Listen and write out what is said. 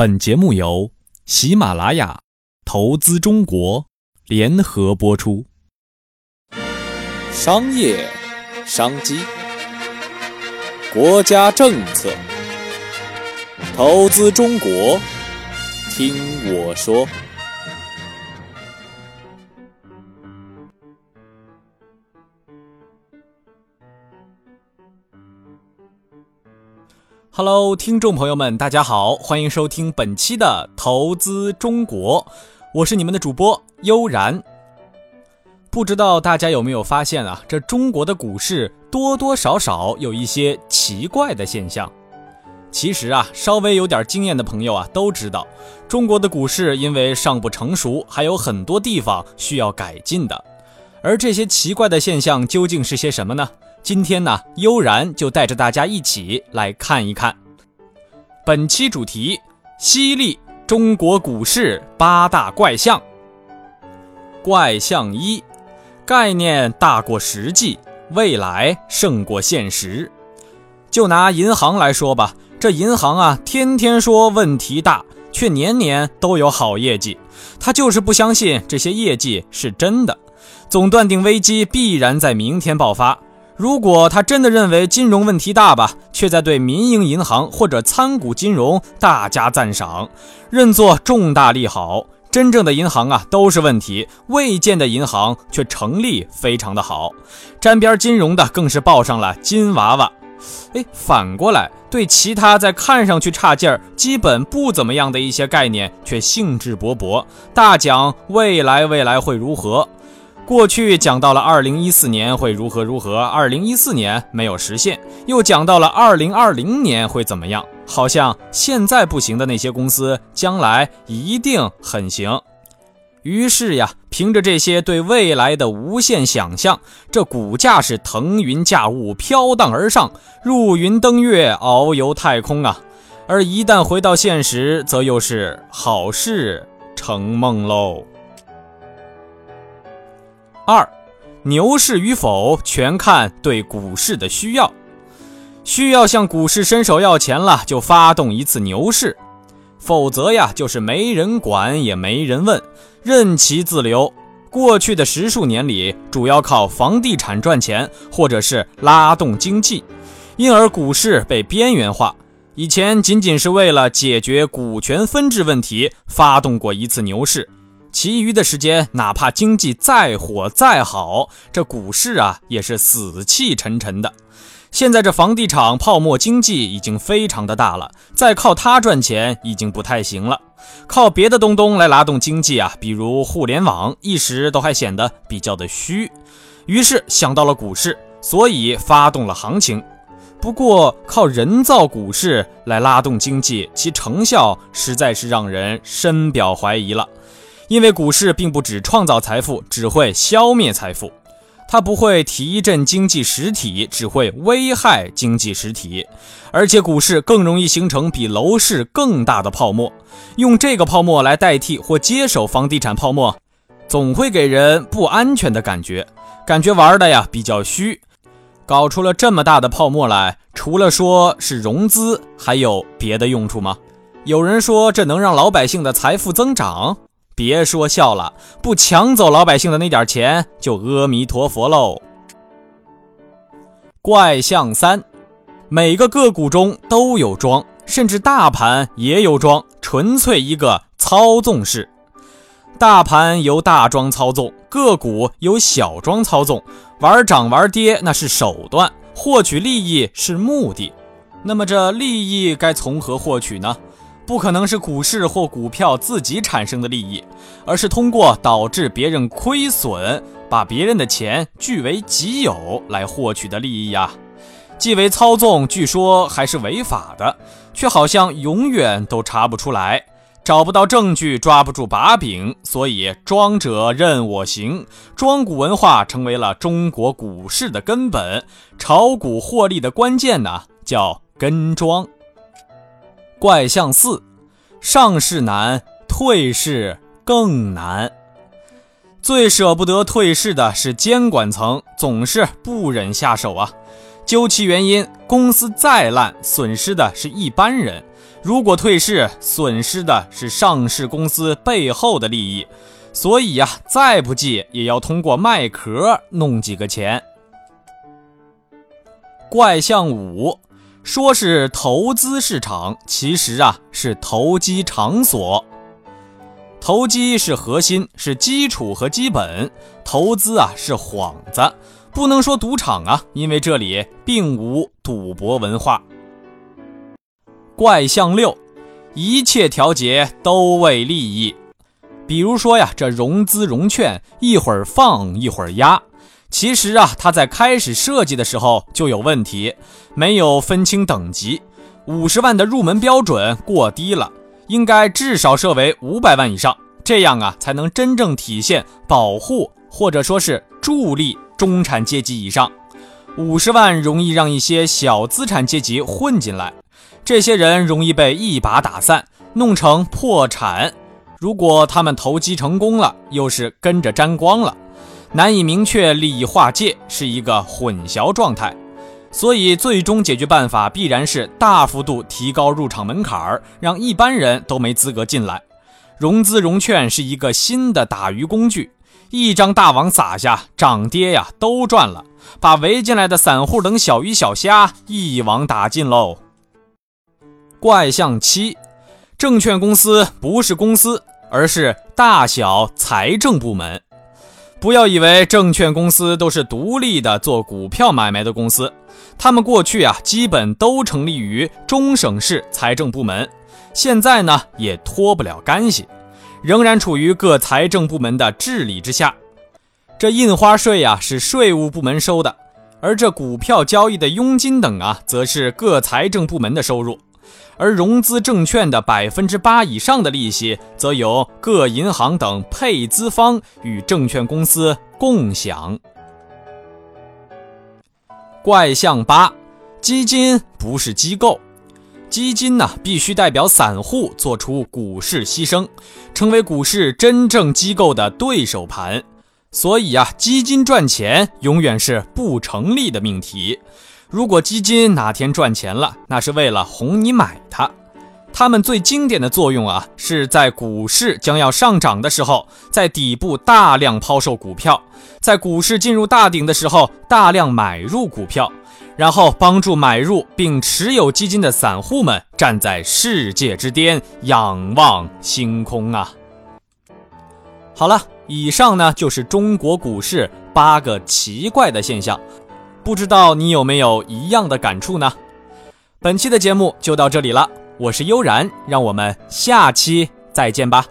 本节目由喜马拉雅投资中国联合播出。商业商机，国家政策，投资中国，听我说。Hello，听众朋友们，大家好，欢迎收听本期的投资中国，我是你们的主播悠然。不知道大家有没有发现啊，这中国的股市多多少少有一些奇怪的现象。其实啊，稍微有点经验的朋友啊都知道，中国的股市因为尚不成熟，还有很多地方需要改进的。而这些奇怪的现象究竟是些什么呢？今天呢，悠然就带着大家一起来看一看。本期主题：犀利中国股市八大怪象。怪象一：概念大过实际，未来胜过现实。就拿银行来说吧，这银行啊，天天说问题大，却年年都有好业绩。他就是不相信这些业绩是真的，总断定危机必然在明天爆发。如果他真的认为金融问题大吧，却在对民营银行或者参股金融大加赞赏，认作重大利好。真正的银行啊都是问题，未见的银行却成立非常的好。沾边金融的更是抱上了金娃娃。哎，反过来对其他在看上去差劲儿、基本不怎么样的一些概念却兴致勃勃，大讲未来未来会如何。过去讲到了二零一四年会如何如何，二零一四年没有实现，又讲到了二零二零年会怎么样，好像现在不行的那些公司将来一定很行。于是呀，凭着这些对未来的无限想象，这股价是腾云驾雾，飘荡而上，入云登月，遨游太空啊。而一旦回到现实，则又是好事成梦喽。二，牛市与否全看对股市的需要，需要向股市伸手要钱了，就发动一次牛市；否则呀，就是没人管也没人问，任其自流。过去的十数年里，主要靠房地产赚钱，或者是拉动经济，因而股市被边缘化。以前仅仅是为了解决股权分置问题，发动过一次牛市。其余的时间，哪怕经济再火再好，这股市啊也是死气沉沉的。现在这房地产泡沫经济已经非常的大了，再靠它赚钱已经不太行了。靠别的东东来拉动经济啊，比如互联网，一时都还显得比较的虚。于是想到了股市，所以发动了行情。不过靠人造股市来拉动经济，其成效实在是让人深表怀疑了。因为股市并不只创造财富，只会消灭财富；它不会提振经济实体，只会危害经济实体。而且股市更容易形成比楼市更大的泡沫，用这个泡沫来代替或接手房地产泡沫，总会给人不安全的感觉，感觉玩的呀比较虚。搞出了这么大的泡沫来，除了说是融资，还有别的用处吗？有人说这能让老百姓的财富增长。别说笑了，不抢走老百姓的那点钱，就阿弥陀佛喽。怪象三，每个个股中都有庄，甚至大盘也有庄，纯粹一个操纵式。大盘由大庄操纵，个股由小庄操纵，玩涨玩跌那是手段，获取利益是目的。那么这利益该从何获取呢？不可能是股市或股票自己产生的利益，而是通过导致别人亏损，把别人的钱据为己有来获取的利益呀。既为操纵，据说还是违法的，却好像永远都查不出来，找不到证据，抓不住把柄。所以庄者任我行，庄股文化成为了中国股市的根本。炒股获利的关键呢，叫跟庄。怪象四，上市难，退市更难。最舍不得退市的是监管层，总是不忍下手啊。究其原因，公司再烂，损失的是一般人；如果退市，损失的是上市公司背后的利益。所以呀，再不济也要通过卖壳弄几个钱。怪象五，说是投资市场，其实啊是投机场所。投机是核心，是基础和基本；投资啊是幌子，不能说赌场啊，因为这里并无赌博文化。怪象六，一切调节都为利益。比如说呀，这融资融券一会儿放一会儿压，其实啊，它在开始设计的时候就有问题，没有分清等级。五十万的入门标准过低了，应该至少设为五百万以上，这样啊，才能真正体现保护或者说是助力中产阶级以上。五十万容易让一些小资产阶级混进来，这些人容易被一把打散，弄成破产。如果他们投机成功了，又是跟着沾光了，难以明确利益划界，是一个混淆状态。所以，最终解决办法必然是大幅度提高入场门槛儿，让一般人都没资格进来。融资融券是一个新的打鱼工具，一张大网撒下，涨跌呀都赚了，把围进来的散户等小鱼小虾一网打尽喽。怪象七，证券公司不是公司。而是大小财政部门，不要以为证券公司都是独立的做股票买卖的公司，他们过去啊基本都成立于中省市财政部门，现在呢也脱不了干系，仍然处于各财政部门的治理之下。这印花税呀是税务部门收的，而这股票交易的佣金等啊，则是各财政部门的收入。而融资证券的百分之八以上的利息，则由各银行等配资方与证券公司共享。怪象八，基金不是机构，基金呢必须代表散户做出股市牺牲，成为股市真正机构的对手盘。所以啊，基金赚钱永远是不成立的命题。如果基金哪天赚钱了，那是为了哄你买它。它们最经典的作用啊，是在股市将要上涨的时候，在底部大量抛售股票；在股市进入大顶的时候，大量买入股票，然后帮助买入并持有基金的散户们站在世界之巅，仰望星空啊！好了，以上呢就是中国股市八个奇怪的现象。不知道你有没有一样的感触呢？本期的节目就到这里了，我是悠然，让我们下期再见吧。